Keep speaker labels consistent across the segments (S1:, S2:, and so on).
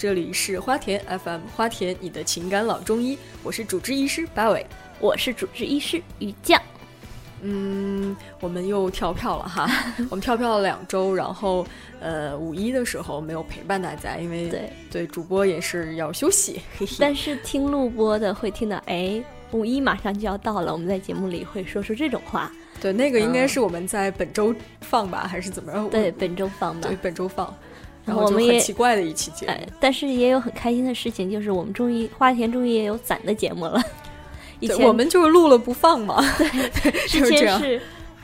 S1: 这里是花田 FM，花田你的情感老中医，我是主治医师八尾，
S2: 我是主治医师于酱。
S1: 嗯，我们又跳票了哈，我们跳票了两周，然后呃五一的时候没有陪伴大家，因为
S2: 对
S1: 对主播也是要休息。
S2: 但是听录播的会听到，哎，五一马上就要到了，我们在节目里会说出这种话。
S1: 对，那个应该是我们在本周放吧，还是怎么样？
S2: 对，本周放吧。
S1: 对，本周放。然
S2: 后我们也
S1: 很奇怪的一期节目，
S2: 但是也有很开心的事情，就是我们终于花田终于也有攒的节目了。以前
S1: 我们就是录了不放嘛，
S2: 对，
S1: 之
S2: 前是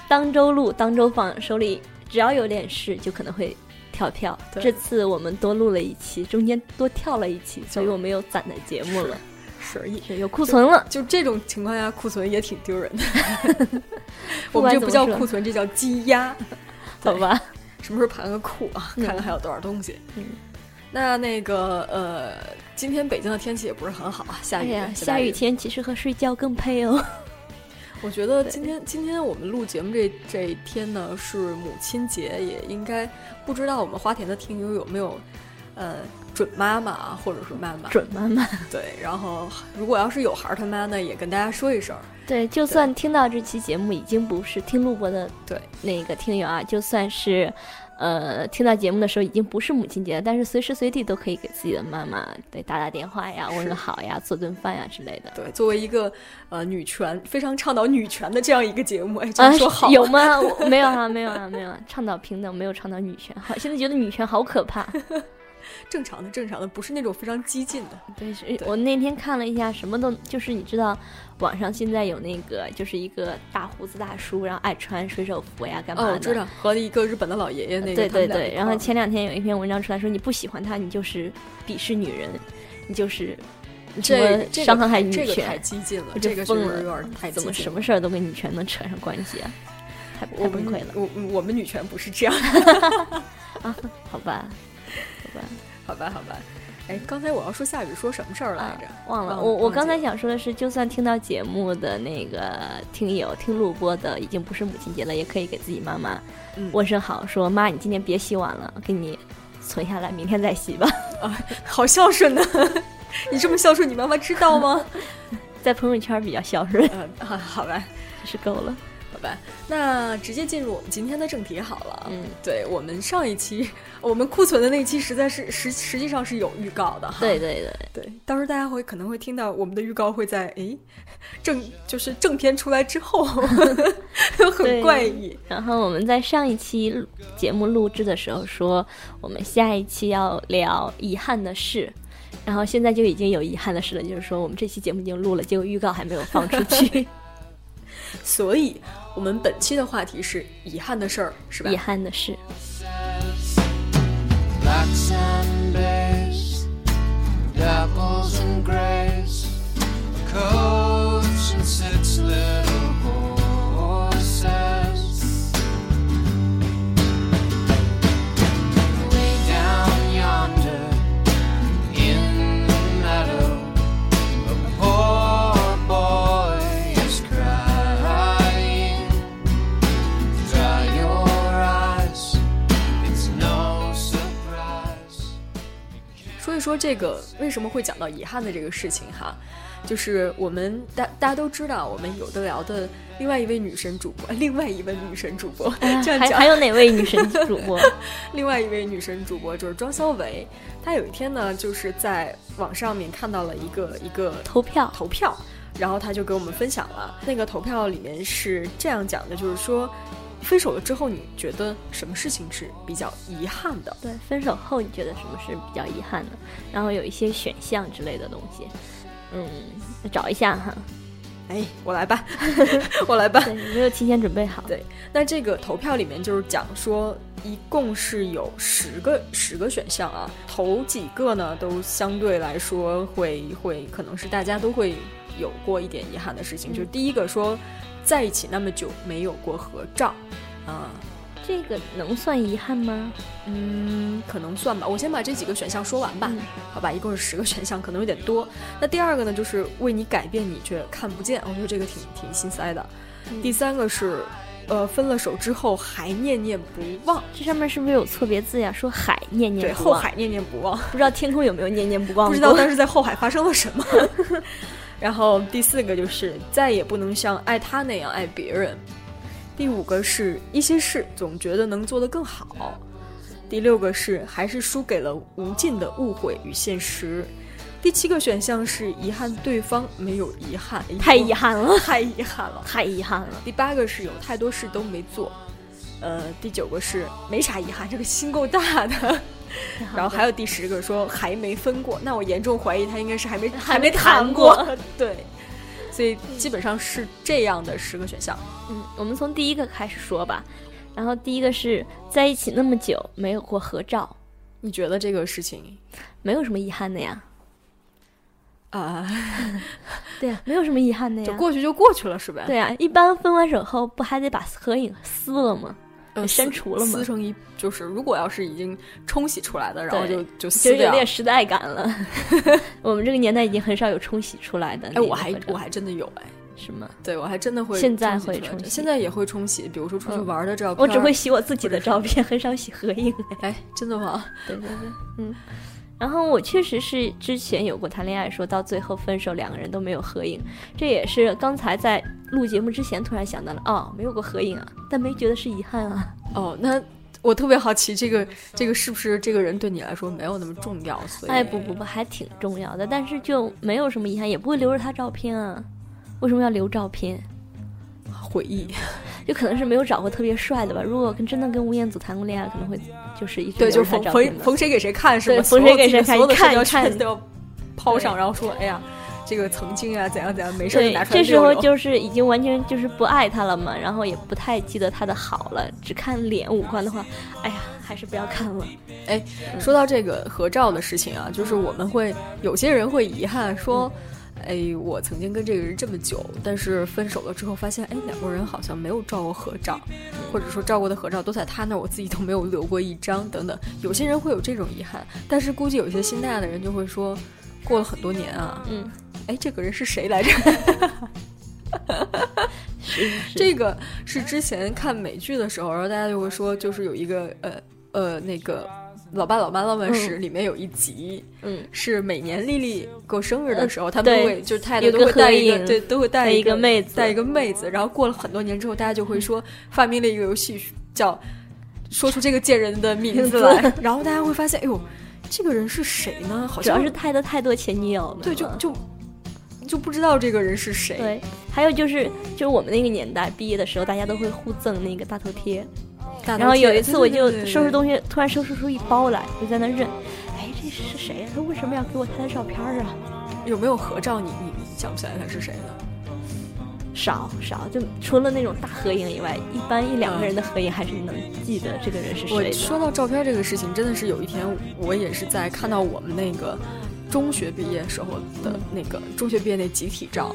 S2: 当周录当周放，手里只要有点事就可能会跳票。这次我们多录了一期，中间多跳了一期，所以我们有攒的节目了，
S1: 是
S2: 有库存了。
S1: 就这种情况下，库存也挺丢人的。我们这不叫库存，这叫积压，
S2: 好吧？
S1: 什么时候盘个库啊？看看还有多少东西。嗯，那那个呃。今天北京的天气也不是很好啊，下雨。
S2: 下雨天其实和睡觉更配哦。
S1: 我觉得今天今天我们录节目这这一天呢是母亲节，也应该不知道我们花田的听友有没有呃准妈妈啊，或者是妈妈
S2: 准妈妈。
S1: 对，然后如果要是有孩儿他妈呢，也跟大家说一声。
S2: 对，就算听到这期节目已经不是听录播的
S1: 对
S2: 那个听友啊，就算是。呃，听到节目的时候已经不是母亲节了，但是随时随地都可以给自己的妈妈对打打电话呀，问个好呀，做顿饭呀之类的。
S1: 对，作为一个呃女权非常倡导女权的这样一个节目，哎，这样说好
S2: 有吗？没有啊，没有啊，没有啊，倡导平等，没有倡导女权。好，现在觉得女权好可怕。
S1: 正常的，正常的，不是那种非常激进的。
S2: 对，我那天看了一下，什么都就是你知道，网上现在有那个就是一个大胡子大叔，然后爱穿水手服呀，干嘛的？
S1: 我知道，和一个日本的老爷爷那个。
S2: 对对对，然后前两天有一篇文章出来说，你不喜欢他，你就是鄙视女人，你就是
S1: 这
S2: 伤害女权，
S1: 太激进了，这个是有点太
S2: 怎么什么事儿都跟女权能扯上关系啊？太太崩溃了。
S1: 我我们女权不是这样的
S2: 啊？好吧。
S1: 好吧，好吧，好吧哎，刚才我要说下雨说什么事儿来着？
S2: 忘了。我我刚才想说的是，就算听到节目的那个听友听录播的已经不是母亲节了，也可以给自己妈妈问声好，说妈，你今天别洗碗了，给你存下来，明天再洗吧。
S1: 啊，好孝顺呢！你这么孝顺，你妈妈知道吗？
S2: 在朋友圈比较孝顺。
S1: 嗯，好吧，
S2: 这是够了。
S1: 好吧，那直接进入我们今天的正题好了。嗯，对我们上一期我们库存的那期，实在是实实际上是有预告的哈。
S2: 对对
S1: 对对，到时候大家会可能会听到我们的预告会在诶正就是正片出来之后，很怪异。
S2: 然后我们在上一期节目录制的时候说，我们下一期要聊遗憾的事，然后现在就已经有遗憾的事了，就是说我们这期节目已经录了，结果预告还没有放出去。
S1: 所以，我们本期的话题是遗憾的事儿，是吧？
S2: 遗憾的事。
S1: 说这个为什么会讲到遗憾的这个事情哈，就是我们大大家都知道，我们有的聊的另外一位女神主播，另外一位女神主播，这样讲
S2: 还有哪位女神主播？
S1: 另外一位女神主播就是庄小维，她有一天呢，就是在网上面看到了一个一个
S2: 投票
S1: 投票，然后她就给我们分享了那个投票里面是这样讲的，就是说。分手了之后，你觉得什么事情是比较遗憾的？
S2: 对，分手后你觉得什么是比较遗憾的？然后有一些选项之类的东西，嗯，找一下哈。
S1: 哎，我来吧，我来吧。
S2: 你没有提前准备好。
S1: 对，那这个投票里面就是讲说，一共是有十个十个选项啊，头几个呢都相对来说会会可能是大家都会有过一点遗憾的事情，就是第一个说。在一起那么久没有过合照，啊，
S2: 这个能算遗憾吗？
S1: 嗯，可能算吧。我先把这几个选项说完吧，好吧，一共是十个选项，可能有点多。那第二个呢，就是为你改变你却看不见，我觉得这个挺挺心塞的。第三个是呃分了手之后还念念不忘。
S2: 这上面是不是有错别字呀？说海念念
S1: 不忘，后海念念不忘，
S2: 不知道天空有没有念念不忘？
S1: 不知道当时在后海发生了什么。然后第四个就是再也不能像爱他那样爱别人。第五个是一些事总觉得能做得更好。第六个是还是输给了无尽的误会与现实。第七个选项是遗憾对方没有遗憾，
S2: 太遗憾了，
S1: 太遗憾了，
S2: 太遗憾了。
S1: 第八个是有太多事都没做。呃，第九个是没啥遗憾，这个心够大的。然后还有第十个说还没分过，那我严重怀疑他应该是还没
S2: 还
S1: 没
S2: 谈
S1: 过。对，所以基本上是这样的十个选项。
S2: 嗯，我们从第一个开始说吧。然后第一个是在一起那么久没有过合照，
S1: 你觉得这个事情
S2: 没有什么遗憾的呀？
S1: 啊，
S2: 对呀，没有什么遗憾的呀，
S1: 就过去就过去了，是呗？
S2: 对呀，一般分完手后不还得把合影撕了吗？删除了吗？
S1: 撕成一就是，如果要是已经冲洗出来的，然后就
S2: 就
S1: 撕
S2: 掉，有点时代感了。我们这个年代已经很少有冲洗出来的。
S1: 哎，我还我还真的有哎。
S2: 是吗？
S1: 对，我还真的会。
S2: 现在会冲洗，
S1: 现在也会冲洗。比如说出去玩的照片，
S2: 我只会洗我自己的照片，很少洗合影。
S1: 哎，真的吗？
S2: 对对对，嗯。然后我确实是之前有过谈恋爱，说到最后分手，两个人都没有合影。这也是刚才在录节目之前突然想到了，哦，没有过合影啊，但没觉得是遗憾啊。
S1: 哦，那我特别好奇，这个这个是不是这个人对你来说没有那么重要？所以，
S2: 哎，不不不，还挺重要的，但是就没有什么遗憾，也不会留着他照片啊。为什么要留照片？
S1: 回忆，
S2: 就可能是没有找过特别帅的吧。如果跟真的跟吴彦祖谈过恋爱，可能会就是一
S1: 对，就逢逢逢谁给谁看是
S2: 吧？逢谁给谁看，
S1: 看
S2: 看
S1: 都要抛上，然后说：“哎呀，这个曾经啊，怎样怎样，没事就拿出
S2: 来。”这时候就是已经完全就是不爱他了嘛，然后也不太记得他的好了，只看脸五官的话，哎呀，还是不要看了。
S1: 哎，说到这个合照的事情啊，就是我们会有些人会遗憾说。哎，我曾经跟这个人这么久，但是分手了之后发现，哎，两个人好像没有照过合照，或者说照过的合照都在他那儿，我自己都没有留过一张，等等。有些人会有这种遗憾，但是估计有些心大的人就会说，过了很多年啊，
S2: 嗯，
S1: 哎，这个人是谁来着？
S2: 是
S1: 这个是之前看美剧的时候，然后大家就会说，就是有一个呃呃那个。老爸老妈浪漫史里面有一集，
S2: 嗯，
S1: 是每年丽丽过生日的时候，他们都会就是太太都会
S2: 带
S1: 一个，对，都会带
S2: 一
S1: 个
S2: 妹子，
S1: 带一个妹子。然后过了很多年之后，大家就会说发明了一个游戏，叫说出这个贱人的名 字来。然后大家会发现，哎呦，这个人是谁呢？好像
S2: 主要是太多太多前女友了，
S1: 对，就就就不知道这个人是谁。
S2: 对，还有就是，就是我们那个年代毕业的时候，大家都会互赠那个大头贴。然后有一次，我就收拾东西，突然收拾出一包来，就在那认，哎，这是谁呀？他为什么要给我他的照片啊？
S1: 有没有合照？你你想不起来他是谁呢？
S2: 少少，就除了那种大合影以外，一般一两个人的合影还是能记得这个人是谁。
S1: 我说到照片这个事情，真的是有一天，我也是在看到我们那个中学毕业时候的那个中学毕业那集体照。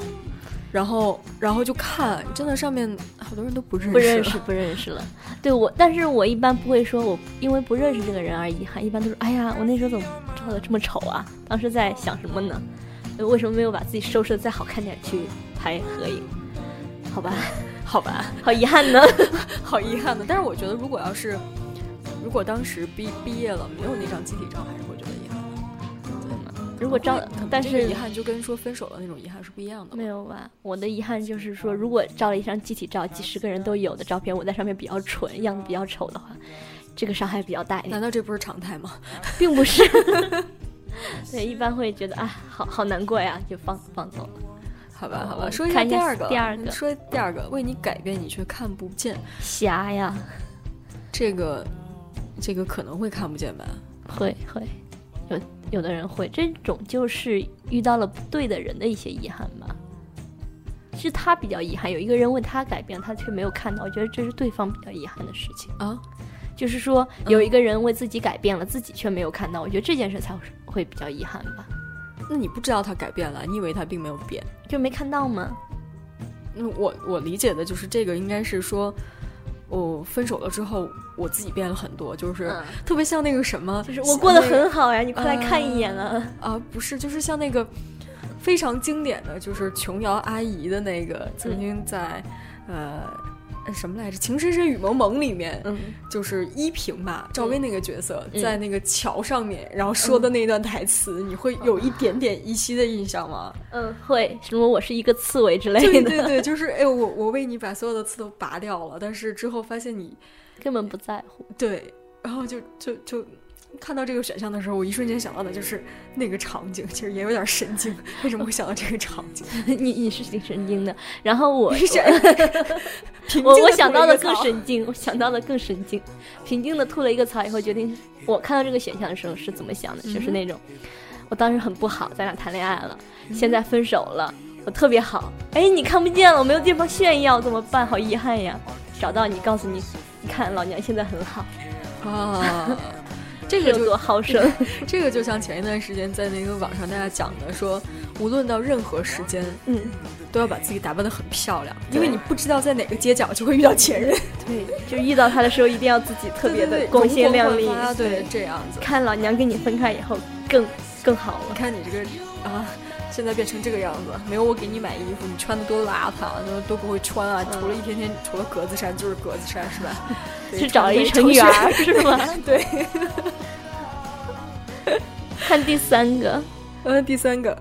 S1: 然后，然后就看，真的上面好多人都不认识，
S2: 不认识，不认识了。对我，但是我一般不会说我因为不认识这个人而遗憾，一般都是哎呀，我那时候怎么照的这么丑啊？当时在想什么呢？为什么没有把自己收拾的再好看点去拍合影？好吧，
S1: 好吧，
S2: 好遗憾呢，
S1: 好遗憾呢。但是我觉得，如果要是如果当时毕毕业了没有那张集体照，还是。
S2: 如果照，但是
S1: 遗憾就跟说分手的那种遗憾是不一样的。
S2: 没有吧？我的遗憾就是说，如果照了一张集体照，几十个人都有的照片，我在上面比较蠢，样子比较丑的话，这个伤害比较大一点。
S1: 难道这不是常态吗？
S2: 并不是。对，一般会觉得啊，好好难过呀，就放放走了。
S1: 好吧，好吧。说一下第二个，
S2: 第二个，
S1: 说第二个，为你改变你却看不见，
S2: 瞎呀。
S1: 这个，这个可能会看不见吧？
S2: 会会。有有的人会，这种就是遇到了不对的人的一些遗憾吧。是他比较遗憾，有一个人为他改变，他却没有看到，我觉得这是对方比较遗憾的事情
S1: 啊。
S2: 就是说，有一个人为自己改变了，自己却没有看到，我觉得这件事才会比较遗憾吧。
S1: 那你不知道他改变了，你以为他并没有变，
S2: 就没看到吗？
S1: 那我我理解的就是这个，应该是说。我分手了之后，我自己变了很多，就是特别像那个什么，
S2: 就是我过得很好呀，你快来看一眼啊！
S1: 啊，不是，就是像那个非常经典的就是琼瑶阿姨的那个，曾经在呃什么来着，《情深深雨蒙蒙》里面，
S2: 嗯，
S1: 就是依萍吧，赵薇那个角色在那个桥上面，然后说的那段台词，你会有一点点依稀的印象吗？
S2: 嗯，会，什么我是一个刺猬之类
S1: 的，对对对，就是哎，我我为你把所有的刺都拔掉了，但是之后发现你
S2: 根本不在乎，
S1: 对，然后就就就。看到这个选项的时候，我一瞬间想到的就是那个场景，其实也有点神经。为什么会想到这个场景？
S2: 你你是挺神经的。然后我
S1: 我
S2: 我我想到的更神经，我想到的更神经。平静的吐了一个槽以后，决定我看到这个选项的时候是怎么想的？就是那种，我当时很不好，咱俩谈恋爱了，现在分手了，我特别好。哎，你看不见了，我没有地方炫耀，怎么办？好遗憾呀！找到你，告诉你，你看老娘现在很好
S1: 啊。这个
S2: 多好 胜，
S1: 这个就像前一段时间在那个网上大家讲的，说无论到任何时间，
S2: 嗯，
S1: 都要把自己打扮的很漂亮，因为你不知道在哪个街角就会遇到前任。
S2: 对，就遇到他的时候，一定要自己特别的光鲜亮丽。
S1: 对，这样子。
S2: 看老娘跟你分开以后，更更好了。
S1: 你看你这个啊，现在变成这个样子，没有我给你买衣服，你穿的多邋遢，都都不会穿啊。除了一天天除了格子衫就是格子衫，是吧？
S2: 去找了一成员是吗？
S1: 对。
S2: 看第三个，
S1: 呃，第三个，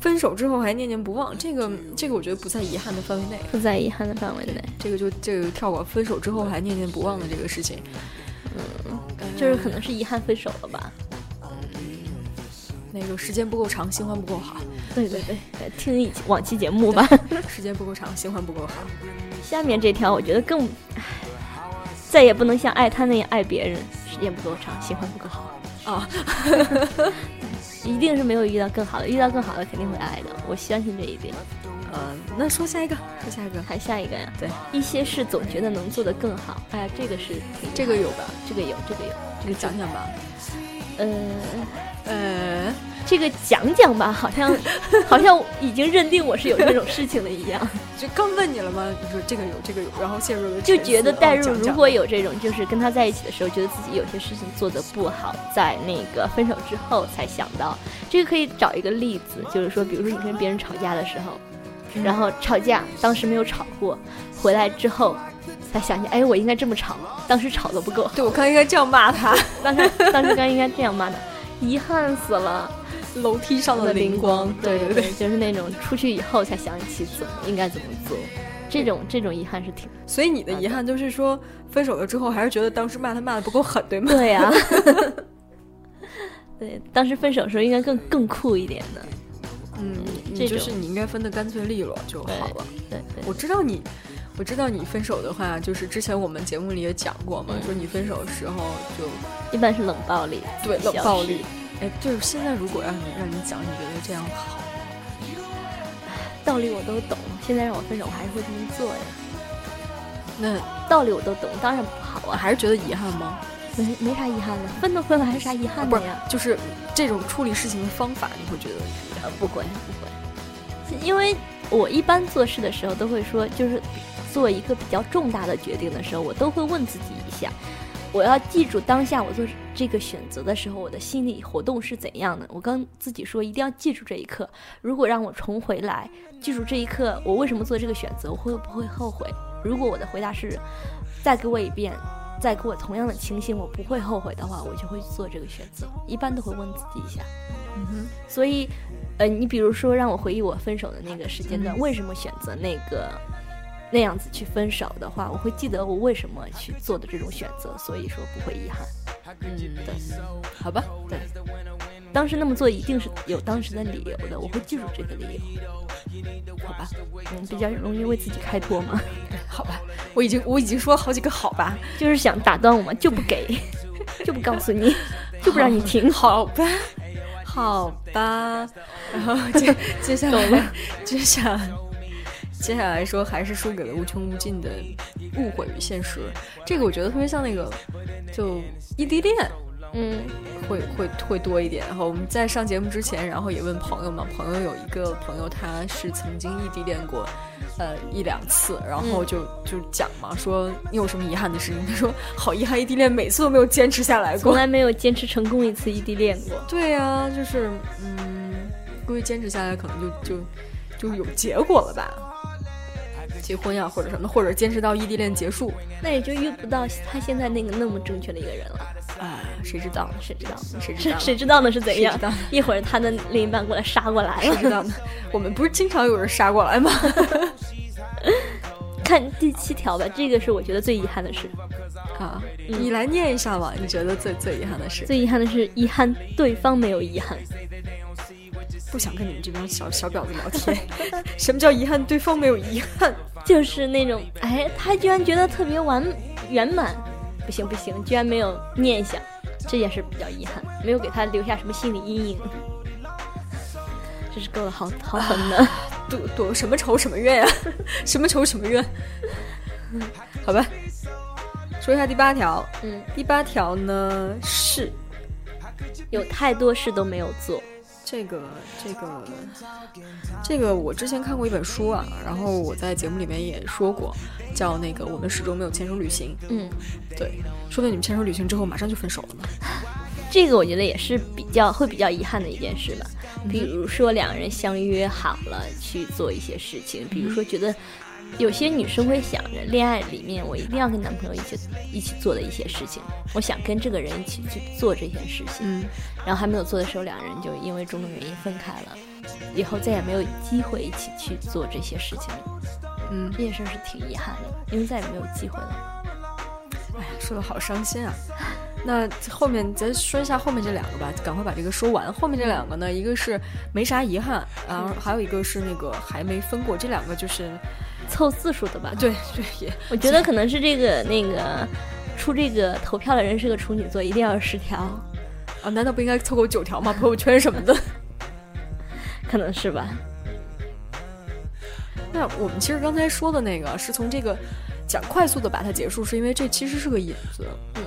S1: 分手之后还念念不忘，这个这个我觉得不在遗憾的范围内，
S2: 不在遗憾的范围内，
S1: 这个就这个跳过分手之后还念念不忘的这个事情，
S2: 嗯，就是可能是遗憾分手了吧，
S1: 那个时间不够长，新欢不够好，
S2: 对对对，听一往期节目吧，
S1: 时间不够长，新欢不够好，
S2: 下面这条我觉得更，再也不能像爱他那样爱别人，时间不够长，新欢不够好。
S1: 啊，
S2: 一定是没有遇到更好的，遇到更好的肯定会爱的，我相信这一点。
S1: 呃，那说下一个，说下一个，
S2: 还下一个呀？
S1: 对，
S2: 一些事总觉得能做得更好。哎呀，这个是
S1: 这个有吧？
S2: 这个有，这个有，
S1: 这个讲讲吧。
S2: 呃
S1: 呃。
S2: 这个讲讲吧，好像 好像已经认定我是有这种事情的一样。
S1: 就刚问你了吗？你说这个有，这个有，然后陷入了
S2: 就觉得代入，如果有这种，就是跟他在一起的时候，觉得自己有些事情做的不好，在那个分手之后才想到。这个可以找一个例子，就是说，比如说你跟别人吵架的时候，然后吵架当时没有吵过，回来之后才想起，哎，我应该这么吵，当时吵的不够。
S1: 对我刚应该这样骂他，
S2: 当时当时刚应该这样骂他，遗憾死了。
S1: 楼梯上的灵光，对对对，
S2: 就是那种出去以后才想起怎么应该怎么做，这种这种遗憾是挺。
S1: 所以你的遗憾就是说，分手了之后还是觉得当时骂他骂的不够狠，对吗？
S2: 对呀。对，当时分手的时候应该更更酷一点的。
S1: 嗯，这就是你应该分的干脆利落就好了。
S2: 对对，
S1: 我知道你，我知道你分手的话，就是之前我们节目里也讲过嘛，说你分手的时候就
S2: 一般是冷暴力，
S1: 对冷暴力。哎，就是现在，如果让你让你讲，你觉得这样好？
S2: 道理我都懂，现在让我分手，我还是会这么做呀。
S1: 那
S2: 道理我都懂，当然不好啊，
S1: 还是觉得遗憾吗？
S2: 没没啥遗憾的，分都分了，还是啥遗憾的呀？
S1: 就是这种处理事情的方法，你会觉得
S2: 呃不会不会，因为我一般做事的时候都会说，就是做一个比较重大的决定的时候，我都会问自己一下。我要记住当下我做这个选择的时候，我的心理活动是怎样的。我跟自己说，一定要记住这一刻。如果让我重回来，记住这一刻，我为什么做这个选择，我会不会后悔？如果我的回答是，再给我一遍，再给我同样的情形，我不会后悔的话，我就会做这个选择。一般都会问自己一下。
S1: 嗯哼。
S2: 所以，呃，你比如说让我回忆我分手的那个时间段，为什么选择那个？那样子去分手的话，我会记得我为什么去做的这种选择，所以说不会遗憾。
S1: 嗯，对，好吧，
S2: 对，当时那么做一定是有当时的理由的，我会记住这个理
S1: 由。好吧，
S2: 嗯，比较容易为自己开脱嘛。
S1: 好吧，我已经我已经说了好几个好吧，
S2: 就是想打断我嘛，就不给，就不告诉你，就不让你听。
S1: 好吧，好吧，然后接接下来，接下来。接下来说，还是输给了无穷无尽的误会与现实。这个我觉得特别像那个，就异地恋，
S2: 嗯，
S1: 会会会多一点。然后我们在上节目之前，然后也问朋友嘛，朋友有一个朋友，他是曾经异地恋过，呃一两次，然后就就讲嘛，说你有什么遗憾的事情？他说好遗憾，异地恋每次都没有坚持下来过，
S2: 从来没有坚持成功一次异地恋过。
S1: 对呀，就是嗯，估计坚持下来可能就就就有结果了吧。结婚呀，或者什么，或者坚持到异地恋结束，
S2: 那也就遇不到他现在那个那么正确的一个人了。
S1: 啊，谁知道？
S2: 谁知道？
S1: 谁知道？
S2: 谁知道呢？是怎样？
S1: 道
S2: 一会儿他的另一半过来杀过来
S1: 了？谁知道呢？我们不是经常有人杀过来吗？
S2: 看第七条吧，这个是我觉得最遗憾的事。
S1: 啊，你来念一下吧。你觉得最最遗憾的事？
S2: 最遗憾的是，遗憾对方没有遗憾。
S1: 不想跟你们这帮小小婊子聊天。什么叫遗憾？对方没有遗憾，
S2: 就是那种，哎，他居然觉得特别完圆满，不行不行，居然没有念想，这件事比较遗憾，没有给他留下什么心理阴影。这是够了，好好狠的，
S1: 躲躲什么仇什么怨呀？什么仇什么怨？好吧，说一下第八条。
S2: 嗯，
S1: 第八条呢是
S2: 有太多事都没有做。
S1: 这个这个这个，我之前看过一本书啊，然后我在节目里面也说过，叫那个我们始终没有牵手旅行。
S2: 嗯，
S1: 对，说的你们牵手旅行之后马上就分手了嘛？
S2: 这个我觉得也是比较会比较遗憾的一件事吧。比如说两个人相约好了去做一些事情，比如说觉得。有些女生会想着，恋爱里面我一定要跟男朋友一起一起做的一些事情，我想跟这个人一起去做这些事情。
S1: 嗯，
S2: 然后还没有做的时候，两人就因为种种原因分开了，以后再也没有机会一起去做这些事情。
S1: 嗯，
S2: 这件事是挺遗憾的，因为再也没有机会了。
S1: 哎呀，说的好伤心啊！那后面咱说一下后面这两个吧，赶快把这个说完。后面这两个呢，一个是没啥遗憾，然后还有一个是那个还没分过，这两个就是。
S2: 凑字数的吧，
S1: 对对也，
S2: 我觉得可能是这个那个出这个投票的人是个处女座，一定要有十条
S1: 啊？难道不应该凑够九条吗？朋友圈什么的，
S2: 可能是吧。
S1: 那我们其实刚才说的那个是从这个讲快速的把它结束，是因为这其实是个引子，
S2: 嗯，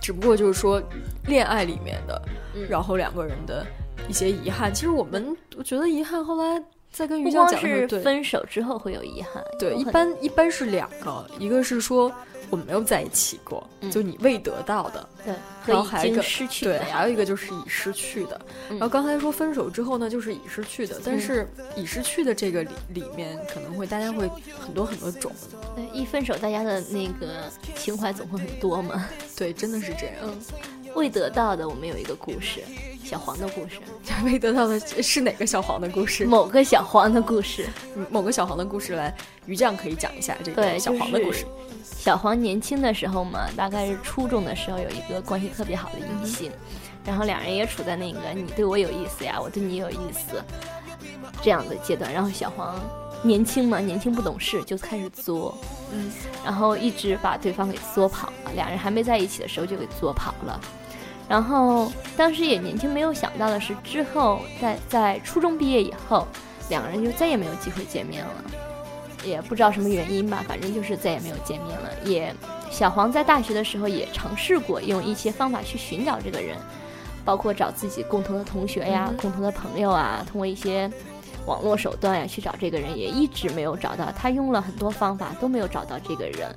S1: 只不过就是说恋爱里面的，然后两个人的一些遗憾，其实我们我觉得遗憾后来。在跟于酱讲
S2: 是分手之后会有遗憾，
S1: 对，一般一般是两个，一个是说我们没有在一起过，就你未得到的，
S2: 对，
S1: 然后还有一个
S2: 失去，
S1: 对，还有一个就是已失去的。然后刚才说分手之后呢，就是已失去的，但是已失去的这个里里面可能会大家会很多很多种，
S2: 对，一分手大家的那个情怀总会很多嘛，
S1: 对，真的是这样。
S2: 嗯，未得到的我们有一个故事。小黄的故事，
S1: 未得到的是哪个小黄的故事？
S2: 某个小黄的故事，
S1: 某个小黄的故事，来于酱可以讲一下这个小黄的故事。
S2: 小黄年轻的时候嘛，大概是初中的时候，有一个关系特别好的异性，然后两人也处在那个你对我有意思呀，我对你有意思这样的阶段。然后小黄年轻嘛，年轻不懂事，就开始作，
S1: 嗯，
S2: 然后一直把对方给作跑了。两人还没在一起的时候就给作跑了。然后当时也年轻，没有想到的是，之后在在初中毕业以后，两个人就再也没有机会见面了，也不知道什么原因吧，反正就是再也没有见面了。也小黄在大学的时候也尝试过用一些方法去寻找这个人，包括找自己共同的同学呀、共同的朋友啊，通过一些网络手段呀去找这个人，也一直没有找到。他用了很多方法都没有找到这个人。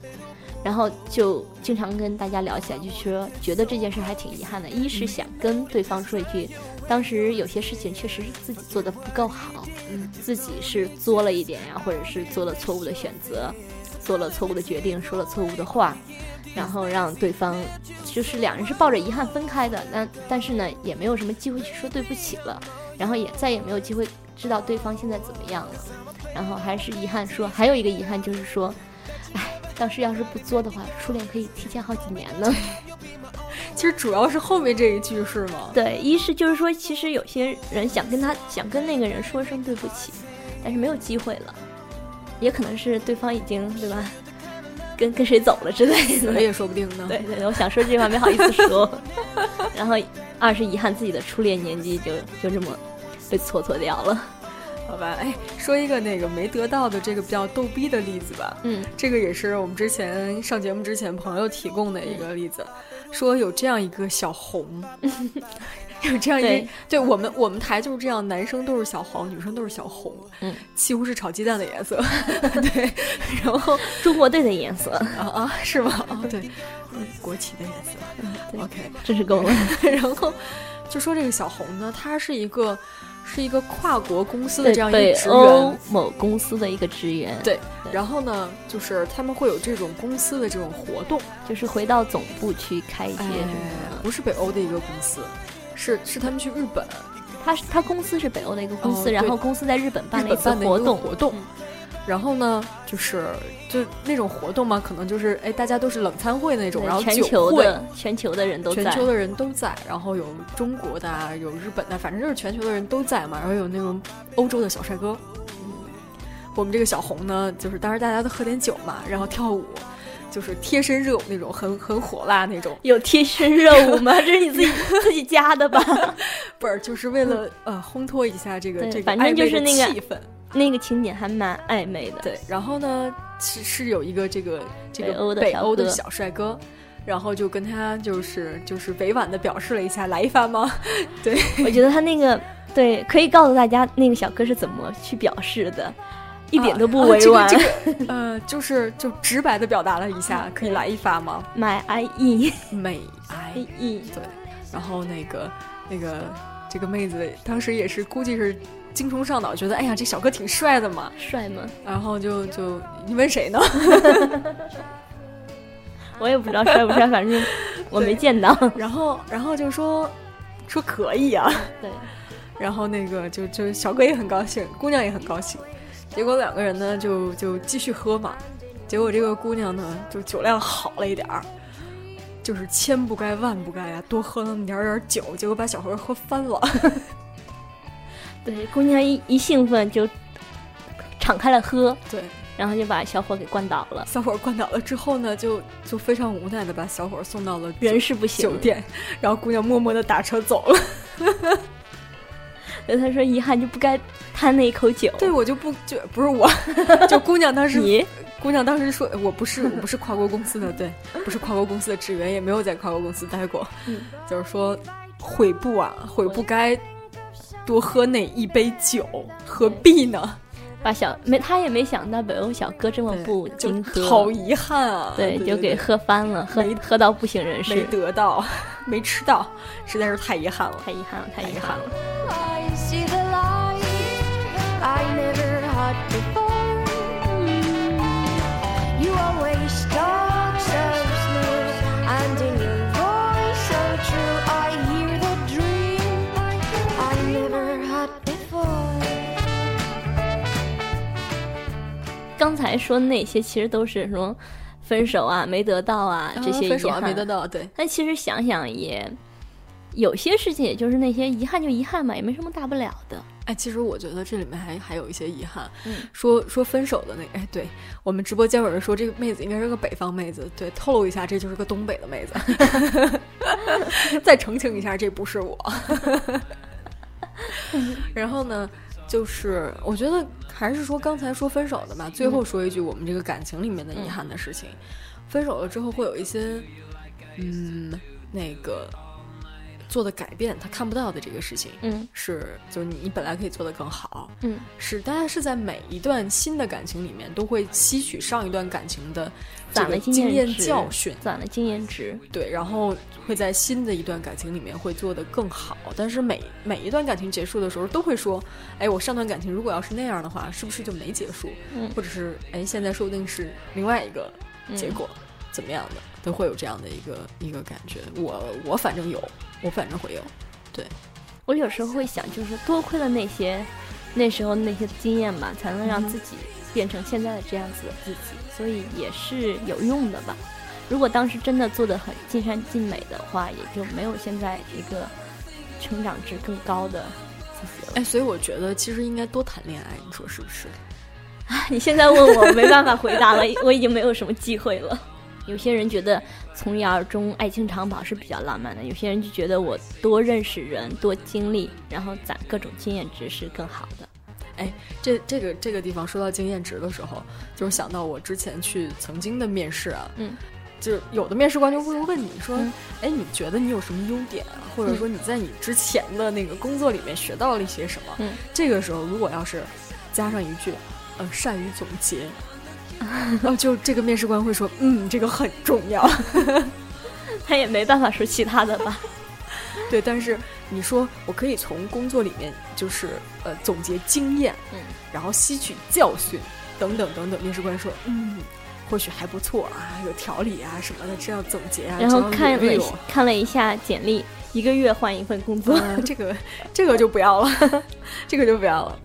S2: 然后就经常跟大家聊起来，就说觉得这件事还挺遗憾的。一是想跟对方说一句，当时有些事情确实是自己做的不够好，
S1: 嗯，
S2: 自己是作了一点呀，或者是做了错误的选择，做了错误的决定，说了错误的话，然后让对方就是两人是抱着遗憾分开的。那但是呢，也没有什么机会去说对不起了，然后也再也没有机会知道对方现在怎么样了。然后还是遗憾说，还有一个遗憾就是说。当时要是不作的话，初恋可以提前好几年呢。
S1: 其实主要是后面这一句是吗？
S2: 对，一是就是说，其实有些人想跟他想跟那个人说声对不起，但是没有机会了，也可能是对方已经对吧，跟跟谁走了之类
S1: 的，也说不定呢。
S2: 对对，我想说这句话没好意思说。然后二是遗憾自己的初恋年纪就就这么被蹉跎掉了。
S1: 好吧，哎，说一个那个没得到的这个比较逗逼的例子吧。
S2: 嗯，
S1: 这个也是我们之前上节目之前朋友提供的一个例子，说有这样一个小红，有这样一对。我们我们台就是这样，男生都是小黄，女生都是小红，
S2: 嗯，
S1: 西红柿炒鸡蛋的颜色，对，然后
S2: 中国队的颜色。
S1: 啊啊，是吗？哦，对，国旗的颜色，OK，
S2: 真是够了。
S1: 然后就说这个小红呢，她是一个。是一个跨国公司的这样一个职员，
S2: 某公司的一个职员。
S1: 对，然后呢，就是他们会有这种公司的这种活动，
S2: 就是回到总部去开一些。
S1: 不是北欧的一个公司，是是他们去日本。
S2: 他他公司是北欧的一个公司，然后公司在日本办了一
S1: 次
S2: 活动
S1: 活动。然后呢，就是就那种活动嘛，可能就是哎，大家都是冷餐会那种，然后
S2: 全球的全球的人都
S1: 在，全球的人都在，然后有中国的，有日本的，反正就是全球的人都在嘛。然后有那种欧洲的小帅哥，嗯我们这个小红呢，就是当时大家都喝点酒嘛，然后跳舞，就是贴身热舞那种，很很火辣那种。
S2: 有贴身热舞吗？这是你自己 自己加的吧？
S1: 不是，就是为了呃烘托一下这个这个
S2: 反正就是那个
S1: 气氛。
S2: 那个情景还蛮暧昧的，
S1: 对。然后呢，是是有一个这个这
S2: 个
S1: 北欧的小帅哥，然后就跟他就是就是委婉的表示了一下，来一发吗？对，
S2: 我觉得他那个对，可以告诉大家那个小哥是怎么去表示的，一点都不委婉。
S1: 呃，就是就直白的表达了一下，可以来一发吗
S2: ？My I E，My
S1: I E，对。然后那个那个这个妹子当时也是估计是。精虫上脑，觉得哎呀，这小哥挺帅的嘛，
S2: 帅吗？
S1: 然后就就你问谁呢？
S2: 我也不知道帅不帅，反正我没见到。
S1: 然后然后就说说可以啊，
S2: 对。
S1: 然后那个就就小哥也很高兴，姑娘也很高兴。结果两个人呢就就继续喝嘛。结果这个姑娘呢就酒量好了一点儿，就是千不该万不该啊，多喝那么点儿点儿酒，结果把小何喝翻了。
S2: 对，姑娘一一兴奋就敞开了喝，
S1: 对，
S2: 然后就把小伙给灌倒了。
S1: 小伙灌倒了之后呢，就就非常无奈的把小伙送到了
S2: 人事不行
S1: 酒店，然后姑娘默默的打车走了。
S2: 那他说遗憾就不该贪那一口酒。
S1: 对我就不就不是我，就姑娘当时
S2: 你
S1: 姑娘当时说我不是我不是跨国公司的，对，不是跨国公司的职员，也没有在跨国公司待过，就是说悔不啊，悔不该。多喝那一杯酒，何必呢？
S2: 把小没他也没想到北欧小哥这么不经喝，
S1: 好遗憾啊！
S2: 对，就给喝翻了，喝喝到不省人事，
S1: 没得到，没吃到，实在是太遗憾了，
S2: 太遗憾了，太遗憾了。刚才说那些其实都是什么分手啊，没得到啊，这些
S1: 分手啊没得到，对。
S2: 但其实想想也，有些事情也就是那些遗憾就遗憾嘛，也没什么大不了的。
S1: 哎，其实我觉得这里面还还有一些遗憾。嗯，说说分手的那个，哎，对我们直播间有人说这个妹子应该是个北方妹子，对，透露一下，这就是个东北的妹子。再澄清一下，这不是我。然后呢？就是我觉得还是说刚才说分手的吧，最后说一句我们这个感情里面的遗憾的事情，分手了之后会有一些，嗯，那个。做的改变，他看不到的这个事情，
S2: 嗯，
S1: 是就是你本来可以做的更好，
S2: 嗯，
S1: 是大家是在每一段新的感情里面都会吸取上一段感情的攒了经验教训，
S2: 攒了经验值，
S1: 对，然后会在新的一段感情里面会做的更好。但是每每一段感情结束的时候，都会说，哎，我上段感情如果要是那样的话，是不是就没结束？
S2: 嗯，
S1: 或者是哎，现在说不定是另外一个结果，怎么样的都会有这样的一个一个感觉。我我反正有。我反正会有，对，
S2: 我有时候会想，就是多亏了那些那时候那些经验吧，才能让自己变成现在的这样子的自己，所以也是有用的吧。如果当时真的做的很尽善尽美的话，也就没有现在一个成长值更高的自己了。
S1: 哎，所以我觉得其实应该多谈恋爱，你说是不是？
S2: 啊，你现在问我没办法回答了，我已经没有什么机会了。有些人觉得从一而终、爱情长跑是比较浪漫的，有些人就觉得我多认识人、多经历，然后攒各种经验值是更好的。
S1: 哎，这这个这个地方说到经验值的时候，就是想到我之前去曾经的面试啊，
S2: 嗯，
S1: 就是有的面试官就会问你说，哎，你觉得你有什么优点啊？或者说你在你之前的那个工作里面学到了一些什么？
S2: 嗯，
S1: 这个时候如果要是加上一句，呃，善于总结，然后就这个面试官会说，嗯，这个很重要。
S2: 他也没办法说其他的吧？
S1: 对，但是你说我可以从工作里面就是呃总结经验，
S2: 嗯，
S1: 然后吸取教训等等等等。面试官说，嗯。或许还不错啊，有条理啊什么的，这样总结啊。
S2: 然后看了看了一下简历，一个月换一份工作，
S1: 这个这个就不要了，这个就不要了。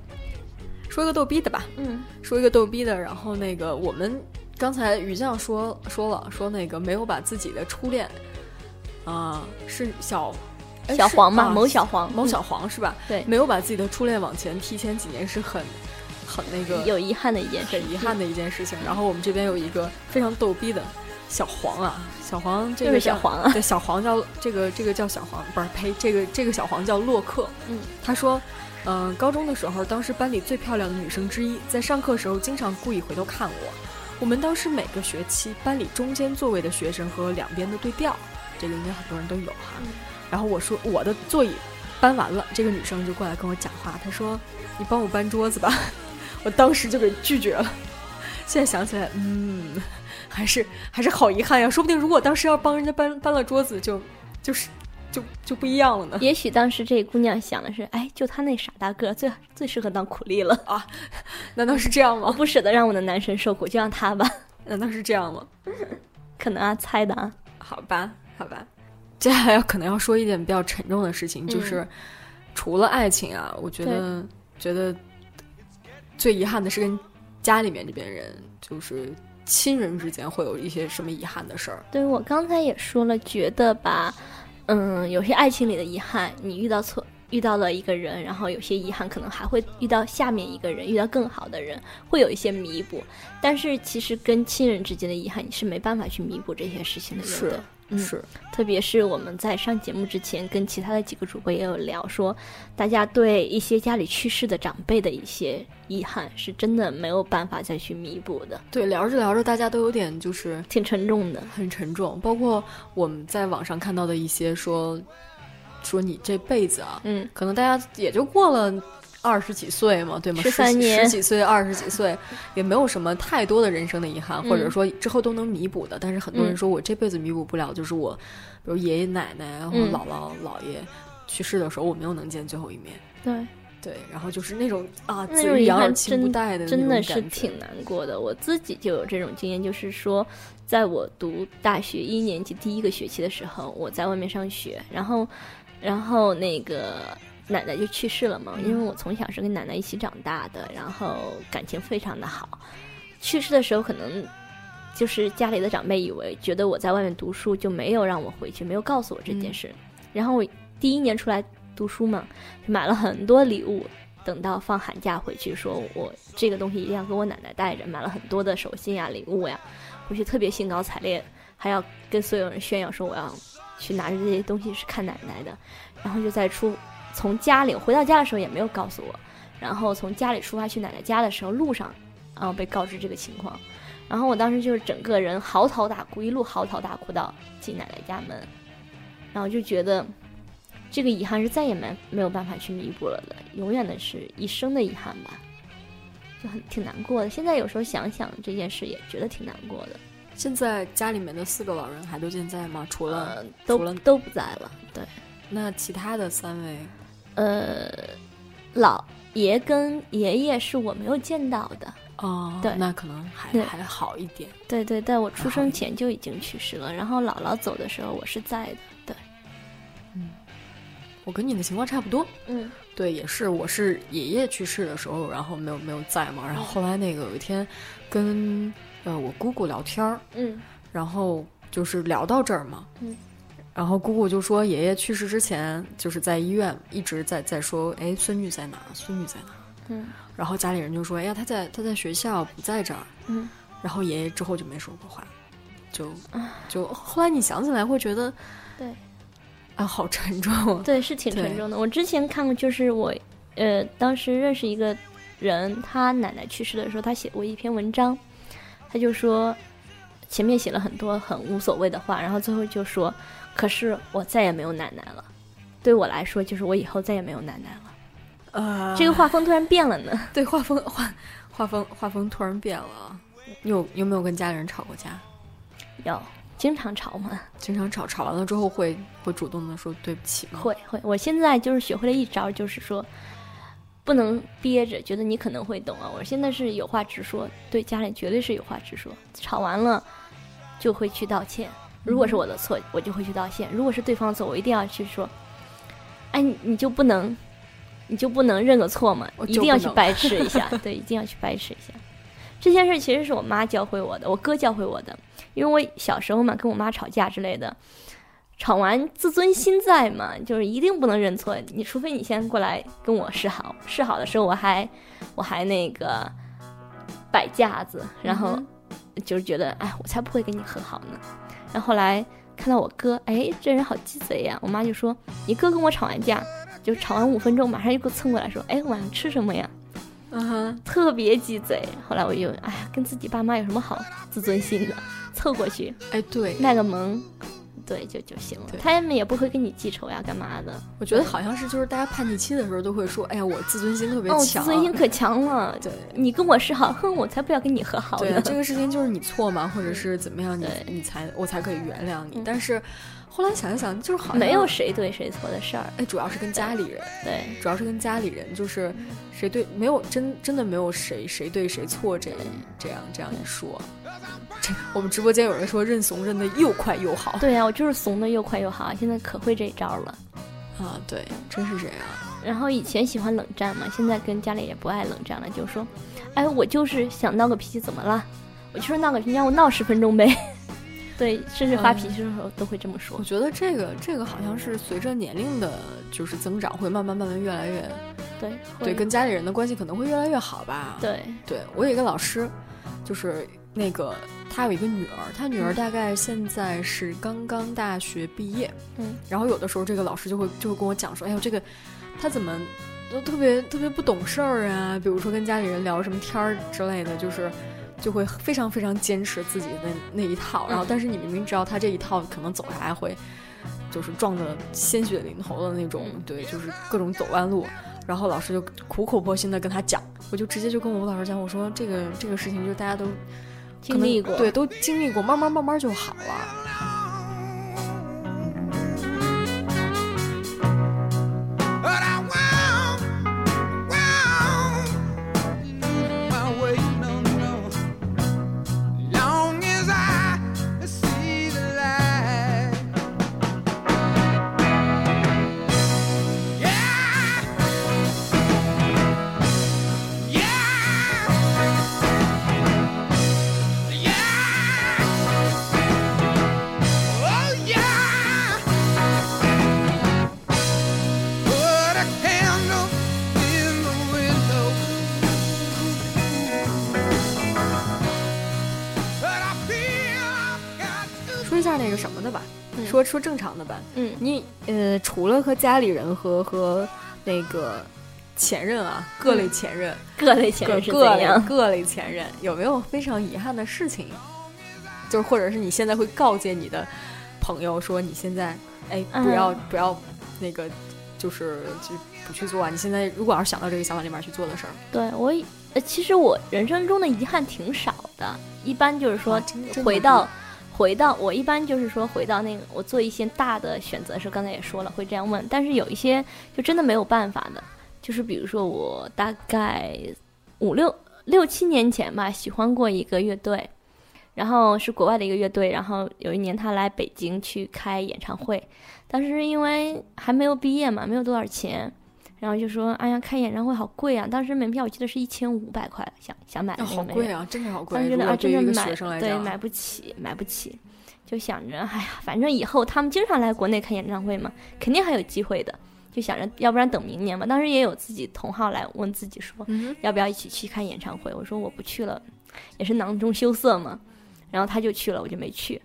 S1: 说一个逗逼的吧，
S2: 嗯，
S1: 说一个逗逼的。然后那个我们刚才雨酱说说了，说那个没有把自己的初恋啊是小
S2: 小黄嘛，某小黄，
S1: 某小黄是吧？
S2: 对，
S1: 没有把自己的初恋往前提前几年是很。很那个
S2: 有遗憾的一件事，
S1: 很遗憾的一件事情。然后我们这边有一个非常逗逼的小黄啊，小黄这个
S2: 小黄啊，
S1: 对，小黄叫这个这个叫小黄，不是呸，这个这个小黄叫洛克。
S2: 嗯，
S1: 他说，嗯，高中的时候，当时班里最漂亮的女生之一，在上课时候经常故意回头看我。我们当时每个学期班里中间座位的学生和两边的对调，这个应该很多人都有哈。然后我说我的座椅搬完了，这个女生就过来跟我讲话，她说：“你帮我搬桌子吧。”我当时就给拒绝了，现在想起来，嗯，还是还是好遗憾呀。说不定如果当时要帮人家搬搬了桌子，就就是就就不一样了呢。
S2: 也许当时这姑娘想的是，哎，就他那傻大个，最最适合当苦力了
S1: 啊？难道是这样吗？
S2: 不舍得让我的男神受苦，就让他吧？
S1: 难道是这样吗？
S2: 可能啊，猜的啊。
S1: 好吧，好吧。接下来要可能要说一点比较沉重的事情，就是除了爱情啊，我觉得觉得。最遗憾的是跟家里面这边人，就是亲人之间会有一些什么遗憾的事儿。
S2: 对我刚才也说了，觉得吧，嗯，有些爱情里的遗憾，你遇到错遇到了一个人，然后有些遗憾可能还会遇到下面一个人，遇到更好的人，会有一些弥补。但是其实跟亲人之间的遗憾，你是没办法去弥补这些事情的。
S1: 是。是，
S2: 特别是我们在上节目之前，跟其他的几个主播也有聊，说大家对一些家里去世的长辈的一些遗憾，是真的没有办法再去弥补的。
S1: 对，聊着聊着，大家都有点就是
S2: 挺沉重的，
S1: 很沉重。包括我们在网上看到的一些说，说你这辈子啊，
S2: 嗯，
S1: 可能大家也就过了。二十几岁嘛，对吗？十
S2: 三年，
S1: 十几岁，二十几岁，也没有什么太多的人生的遗憾，或者说之后都能弥补的。但是很多人说我这辈子弥补不了，就是我，比如爷爷奶奶然后姥姥姥爷去世的时候，我没有能见最后一面。
S2: 对
S1: 对，然后就是那种啊，子欲养而亲不待的
S2: 真的是挺难过的。我自己就有这种经验，就是说，在我读大学一年级第一个学期的时候，我在外面上学，然后，然后那个。奶奶就去世了嘛，因为我从小是跟奶奶一起长大的，然后感情非常的好。去世的时候，可能就是家里的长辈以为觉得我在外面读书，就没有让我回去，没有告诉我这件事。然后我第一年出来读书嘛，就买了很多礼物，等到放寒假回去，说我这个东西一定要给我奶奶带着，买了很多的手信呀、礼物呀，回去特别兴高采烈，还要跟所有人炫耀说我要去拿着这些东西是看奶奶的，然后就在出。从家里回到家的时候也没有告诉我，然后从家里出发去奶奶家的时候，路上，然后被告知这个情况，然后我当时就是整个人嚎啕大哭，一路嚎啕大哭到进奶奶家门，然后就觉得这个遗憾是再也没没有办法去弥补了的，永远的是一生的遗憾吧，就很挺难过的。现在有时候想想这件事，也觉得挺难过的。
S1: 现在家里面的四个老人还都健在吗？除了
S2: 都都不在了，对。
S1: 那其他的三位？
S2: 呃，老爷跟爷爷是我没有见到的
S1: 哦，
S2: 对，
S1: 那可能还还好一点。
S2: 对对，在我出生前就已经去世了。然后姥姥走的时候，我是在的。对，
S1: 嗯，我跟你的情况差不多。
S2: 嗯，
S1: 对，也是，我是爷爷去世的时候，然后没有没有在嘛。然后后来那个有一天跟呃我姑姑聊天儿，
S2: 嗯，
S1: 然后就是聊到这儿嘛，
S2: 嗯。
S1: 然后姑姑就说，爷爷去世之前，就是在医院一直在在说，哎，孙女在哪？孙女在哪？
S2: 嗯。
S1: 然后家里人就说，哎呀，他在他在学校，不在这儿。
S2: 嗯。
S1: 然后爷爷之后就没说过话，就就后来你想起来会觉得，
S2: 对，
S1: 啊，好沉重。
S2: 对，是挺沉重的。我之前看过，就是我，呃，当时认识一个人，他奶奶去世的时候，他写过一篇文章，他就说。前面写了很多很无所谓的话，然后最后就说：“可是我再也没有奶奶了，对我来说，就是我以后再也没有奶奶了。”
S1: 呃，
S2: 这个画风突然变了呢。
S1: 对，画风画画风画风突然变了。有有没有跟家里人吵过架？
S2: 有，经常吵嘛。
S1: 经常吵，吵完了之后会会主动的说对不起吗？
S2: 会会。我现在就是学会了一招，就是说不能憋着，觉得你可能会懂啊。我现在是有话直说，对家里绝对是有话直说。吵完了就会去道歉。如果是我的错，我就会去道歉；如果是对方的错，我一定要去说。哎，你就不能？你就不能认个错吗？一定要去掰扯一下，对，一定要去掰扯一下。这件事其实是我妈教会我的，我哥教会我的。因为我小时候嘛，跟我妈吵架之类的，吵完自尊心在嘛，就是一定不能认错。你除非你先过来跟我示好，示好的时候我还我还那个摆架子，然后就是觉得哎，我才不会跟你和好呢。然后后来看到我哥，哎，这人好鸡贼呀！我妈就说，你哥跟我吵完架。就吵完五分钟，马上又给我蹭过来说：“哎，晚上吃什么呀？”
S1: 嗯哼，
S2: 特别鸡贼。后来我就，哎呀，跟自己爸妈有什么好自尊心的？凑过去，
S1: 哎，对，
S2: 卖个萌，对，就就行了。他们也不会跟你记仇呀，干嘛的？
S1: 我觉得好像是，就是大家叛逆期的时候都会说：“哎呀，我自尊心特别强，
S2: 自尊心可强了。”
S1: 对，
S2: 你跟我示好，哼，我才不要跟你和好
S1: 呢。对，这个事情就是你错嘛，或者是怎么样，你你才我才可以原谅你。但是。后来想一想，就是好像
S2: 没有谁对谁错的事儿。
S1: 哎，主要是跟家里人，
S2: 对，
S1: 主要是跟家里人，就是谁对没有真真的没有谁谁对谁错这这样这样一说。这 我们直播间有人说认怂认的又快又好。
S2: 对呀，我就是怂的又快又好，现在可会这一招了。
S1: 啊，对，真是这样。
S2: 然后以前喜欢冷战嘛，现在跟家里也不爱冷战了，就说，哎，我就是想闹个脾气，怎么了？我就是闹个脾气，让我闹十分钟呗。对，甚至发脾气的时候都会这么说。
S1: 我觉得这个这个好像是随着年龄的，就是增长，会慢慢慢慢越来越，
S2: 对
S1: 对，跟家里人的关系可能会越来越好吧。
S2: 对
S1: 对，我有一个老师，就是那个他有一个女儿，他女儿大概现在是刚刚大学毕业，
S2: 嗯，
S1: 然后有的时候这个老师就会就会跟我讲说，哎呦，这个他怎么都特别特别不懂事儿啊，比如说跟家里人聊什么天儿之类的，就是。就会非常非常坚持自己的那那一套，然后但是你明明知道他这一套可能走下来会，就是撞着鲜血淋头的那种，对，就是各种走弯路，然后老师就苦口婆心的跟他讲，我就直接就跟我们老师讲，我说这个这个事情就大家都
S2: 经历过，
S1: 对，都经历过，慢慢慢慢就好了。说说正常的吧，
S2: 嗯，
S1: 你呃，除了和家里人和和那个前任啊，各类前任，
S2: 各类前任
S1: 各类各类前任，有没有非常遗憾的事情？就是或者是你现在会告诫你的朋友说，你现在哎，不要不要那个，就是就不去做啊！你现在如果要是想到这个想法里面去做的事儿，
S2: 对我呃，其实我人生中的遗憾挺少的，一般就是说回到。回到我一般就是说回到那个我做一些大的选择的时候，刚才也说了会这样问，但是有一些就真的没有办法的，就是比如说我大概五六六七年前吧，喜欢过一个乐队，然后是国外的一个乐队，然后有一年他来北京去开演唱会，但是因为还没有毕业嘛，没有多少钱。然后就说：“哎呀，开演唱会好贵啊！当时门票我记得是一千五百块，想想买。
S1: 好贵啊，真的好贵。
S2: 当时
S1: 觉得啊，
S2: 真的买对买不起，买不起。就想着，哎呀，反正以后他们经常来国内看演唱会嘛，肯定还有机会的。就想着，要不然等明年吧。当时也有自己同号来问自己说，要不要一起去看演唱会？我说我不去了，也是囊中羞涩嘛。然后他就去了，我就没去。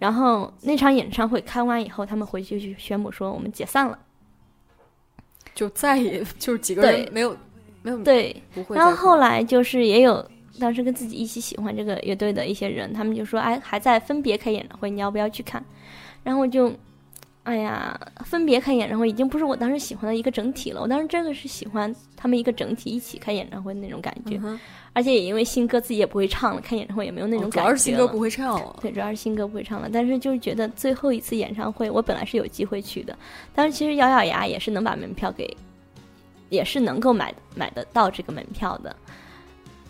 S2: 然后那场演唱会开完以后，他们回去就宣布说我们解散了。”
S1: 就再也 就是几个人没有没有
S2: 对，然后后来。就是也有当时跟自己一起喜欢这个乐队的一些人，他们就说，哎，还在分别开演唱会，你要不要去看？然后我就，哎呀，分别开演唱会已经不是我当时喜欢的一个整体了。我当时真的是喜欢他们一个整体一起开演唱会的那种感觉，而且也因为新歌自己也不会唱了，开演唱会也没有那种感觉。主
S1: 要是新歌不会唱了，
S2: 对，主要是新歌不会唱了。但是就是觉得最后一次演唱会，我本来是有机会去的，但是其实咬咬牙也是能把门票给，也是能够买买得到这个门票的。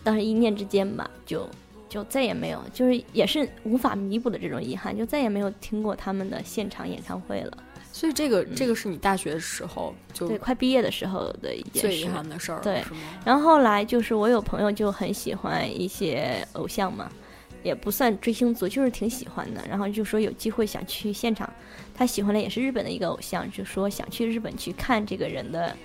S2: 当时一念之间吧，就就再也没有，就是也是无法弥补的这种遗憾，就再也没有听过他们的现场演唱会了。
S1: 所以这个这个是你大学的时候就
S2: 对快毕业的时候的一件
S1: 最遗憾的事儿，
S2: 对。然后后来就是我有朋友就很喜欢一些偶像嘛，也不算追星族，就是挺喜欢的。然后就说有机会想去现场，他喜欢的也是日本的一个偶像，就说想去日本去看这个人的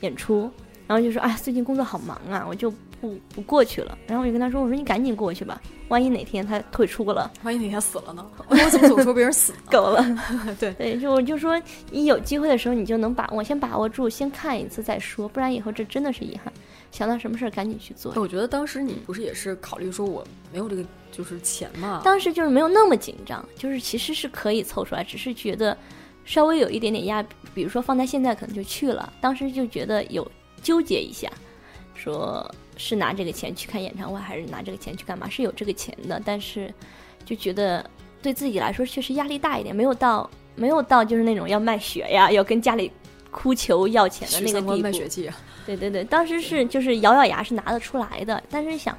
S2: 演出。然后就说哎，最近工作好忙啊，我就。不不过去了，然后我就跟他说：“我说你赶紧过去吧，万一哪天他退出了，
S1: 万一哪天死了呢？我怎么总说别人死
S2: 够了？
S1: 对
S2: 对，就我就说你有机会的时候你就能把握，先把握住，先看一次再说，不然以后这真的是遗憾。想到什么事儿赶紧去做。
S1: 我觉得当时你不是也是考虑说我没有这个就是钱嘛？
S2: 当时就是没有那么紧张，就是其实是可以凑出来，只是觉得稍微有一点点压，比如说放在现在可能就去了，当时就觉得有纠结一下，说。是拿这个钱去看演唱会，还是拿这个钱去干嘛？是有这个钱的，但是就觉得对自己来说确实压力大一点，没有到没有到就是那种要卖血呀，要跟家里哭求要钱的那个地步。对对对，当时是就是咬咬牙是拿得出来的，但是想，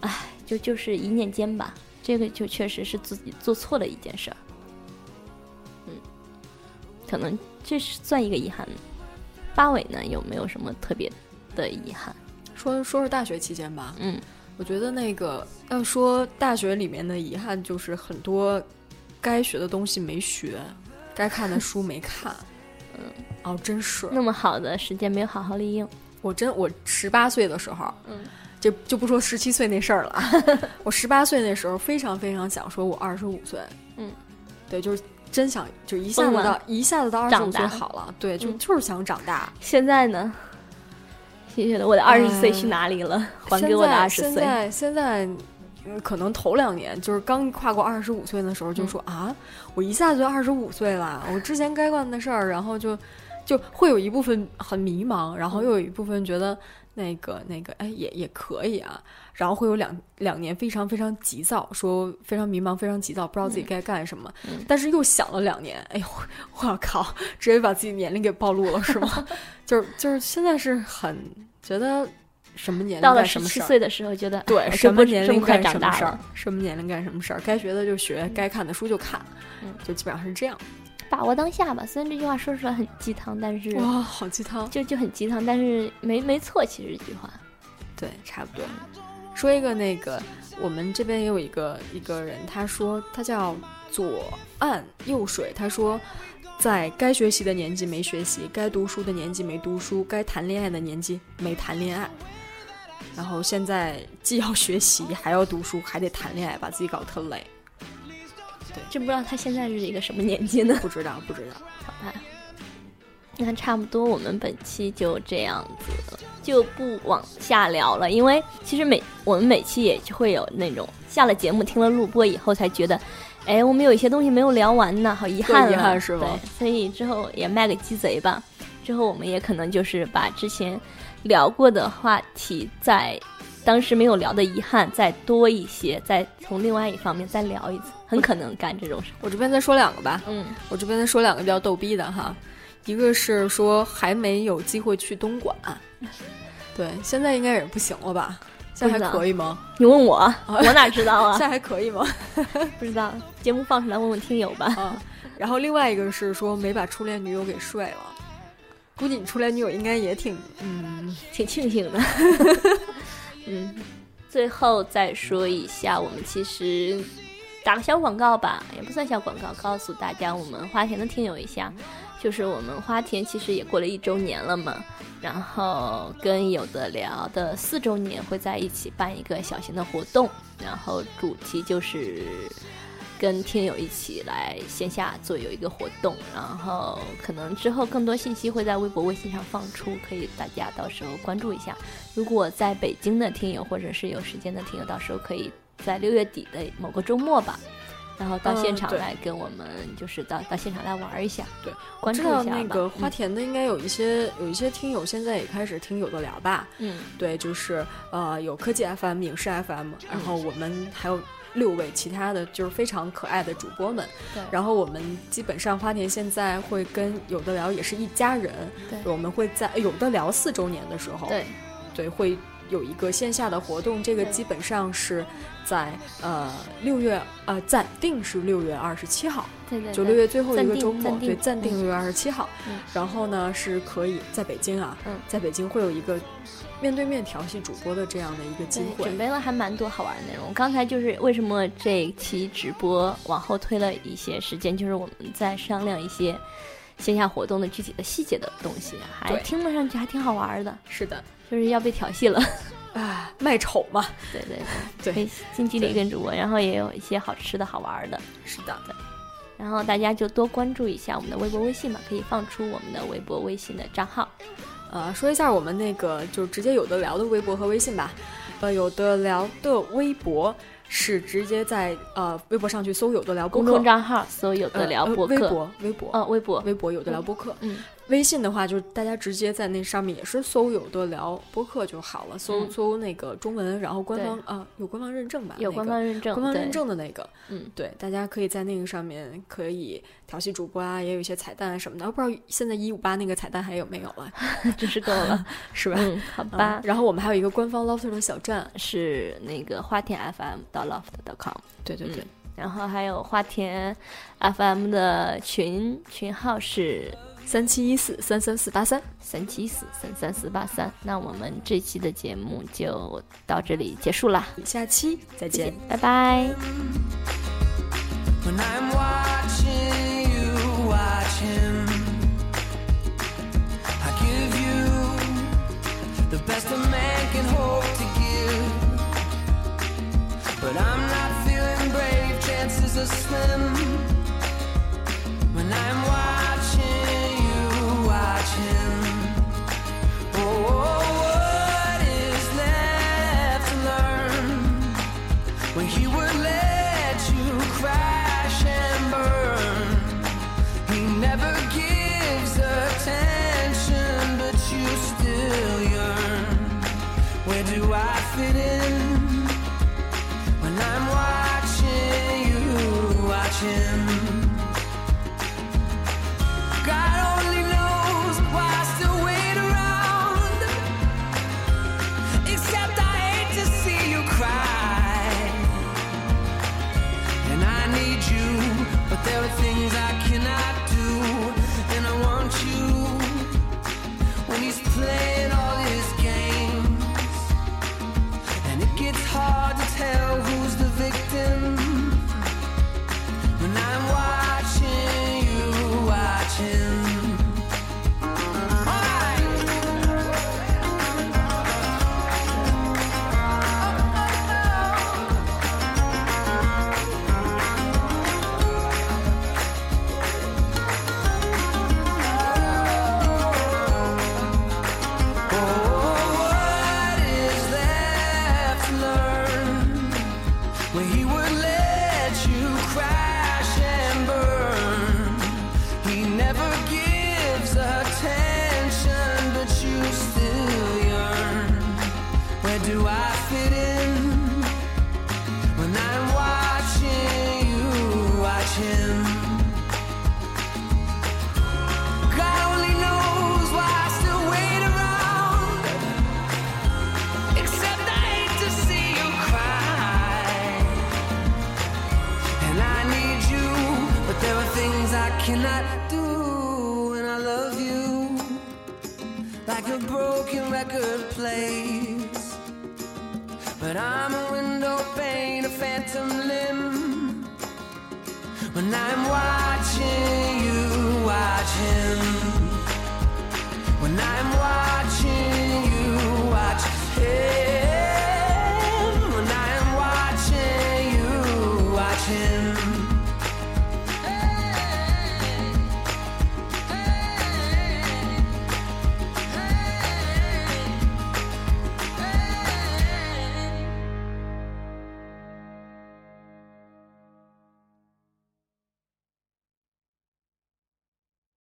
S2: 唉，就就是一念间吧，这个就确实是自己做错了一件事儿。嗯，可能这是算一个遗憾。八尾呢，有没有什么特别的遗憾？
S1: 说说是大学期间吧，嗯，我觉得那个要说大学里面的遗憾，就是很多该学的东西没学，该看的 书没看，嗯，哦，真是
S2: 那么好的时间没有好好利用。
S1: 我真我十八岁的时候，嗯，就就不说十七岁那事儿了，我十八岁那时候非常非常想说，我二十五岁，嗯，对，就是真想就一下子到一下子到二十五岁好了，对，就就是想长大。
S2: 现在呢？我的二十岁去哪里了？还给我的二十岁。
S1: 现在现在，可能头两年就是刚跨过二十五岁的时候，就说啊，我一下子就二十五岁了。我之前该干的事儿，然后就就会有一部分很迷茫，然后又有一部分觉得那个那个，哎，也也可以啊。然后会有两两年非常非常急躁，说非常迷茫，非常急躁，不知道自己该干什么。但是又想了两年，哎呦，我靠，直接把自己年龄给暴露了，是吗？就是就是现在是很。觉得什么年龄
S2: 到了十七岁的时候，觉得
S1: 对什么年龄干
S2: 什么
S1: 事儿，什么年龄干什么事儿，该学的就学，该看的书就看，嗯，就基本上是这样。
S2: 把握当下吧，虽然这句话说出来很鸡汤，但是
S1: 哇，好鸡汤，
S2: 就就很鸡汤，但是没没错，其实这句话，
S1: 对，差不多。说一个那个，我们这边也有一个一个人，他说他叫左岸右水，他说。在该学习的年纪没学习，该读书的年纪没读书，该谈恋爱的年纪没谈恋爱，然后现在既要学习，还要读书，还得谈恋爱，把自己搞特累。对，
S2: 真不知道他现在是一个什么年纪呢？
S1: 不知道，不知道。
S2: 好吧，那差不多，我们本期就这样子，就不往下聊了。因为其实每我们每期也就会有那种下了节目听了录播以后才觉得。哎，我们有一些东西没有聊完呢，好遗憾
S1: 遗憾，是吗
S2: 对，所以之后也卖个鸡贼吧。之后我们也可能就是把之前聊过的话题，在当时没有聊的遗憾再多一些，再从另外一方面再聊一次，很可能干这种事。
S1: 我这边再说两个吧，嗯，我这边再说两个比较逗逼的哈，一个是说还没有机会去东莞，对，现在应该也不行了吧。现在还可以吗？
S2: 你问我，我哪知道啊？
S1: 现在还可以吗？
S2: 不知道，节目放出来问问听友吧。
S1: 啊，然后另外一个是说没把初恋女友给睡了，估计你初恋女友应该也挺嗯
S2: 挺庆幸的。嗯，最后再说一下，我们其实打个小广告吧，也不算小广告，告诉大家我们花田的听友一下。就是我们花田其实也过了一周年了嘛，然后跟有的聊的四周年会在一起办一个小型的活动，然后主题就是跟听友一起来线下做有一个活动，然后可能之后更多信息会在微博、微信上放出，可以大家到时候关注一下。如果在北京的听友或者是有时间的听友，到时候可以在六月底的某个周末吧，然后到现场来跟我们，就是到到现场来玩一下，
S1: 对，
S2: 关注一下
S1: 那个花田的应该有一些有一些听友现在也开始听有的聊吧，
S2: 嗯，
S1: 对，就是呃有科技 FM、影视 FM，然后我们还有。六位其他的就是非常可爱的主播们，
S2: 对。
S1: 然后我们基本上花田现在会跟有的聊也是一家人，
S2: 对。
S1: 我们会在有的聊四周年的时候，
S2: 对，
S1: 对，会有一个线下的活动，这个基本上是在呃六月呃暂定是六月二十七号，
S2: 对对，
S1: 就六月最后一个周末，对，暂
S2: 定
S1: 六月二十七号。然后呢是可以在北京啊，
S2: 嗯，
S1: 在北京会有一个。面对面调戏主播的这样的一个机会，
S2: 准备了还蛮多好玩的内容。刚才就是为什么这期直播往后推了一些时间，就是我们在商量一些线下活动的具体的细节的东西，还听了上去还挺好玩的。
S1: 是的，
S2: 就是要被调戏了，
S1: 啊，卖丑嘛。
S2: 对对
S1: 对，
S2: 对，近距离跟主播，然后也有一些好吃的好玩的。
S1: 是的，
S2: 然后大家就多关注一下我们的微博、微信嘛，可以放出我们的微博、微信的账号。
S1: 呃，说一下我们那个就直接有的聊的微博和微信吧。呃，有的聊的微博是直接在呃微博上去搜有的聊播
S2: 客公众账号，搜有的聊播
S1: 客。微博，微博，
S2: 嗯，微博，
S1: 微博有的聊播客。
S2: 嗯。
S1: 微信的话，就是大家直接在那上面也是搜“有的聊”播客就好了，搜搜那个中文，然后官方啊有官方认证吧，
S2: 有官方认证，
S1: 官方认证的那个，
S2: 嗯，
S1: 对，大家可以在那个上面可以调戏主播啊，也有一些彩蛋什么的，我不知道现在一五八那个彩蛋还有没有了，
S2: 真是够了，
S1: 是吧？
S2: 嗯，好吧。
S1: 然后我们还有一个官方 loft 的小站，
S2: 是那个花田 FM 到 loft.com，
S1: 对对对，
S2: 然后还有花田 FM 的群群号是。
S1: 三七一四三三四八三，
S2: 三七一四三三四八三。那我们这期的节目就到这里结束啦，
S1: 下期再见，
S2: 拜拜。
S3: when I'm watching you watch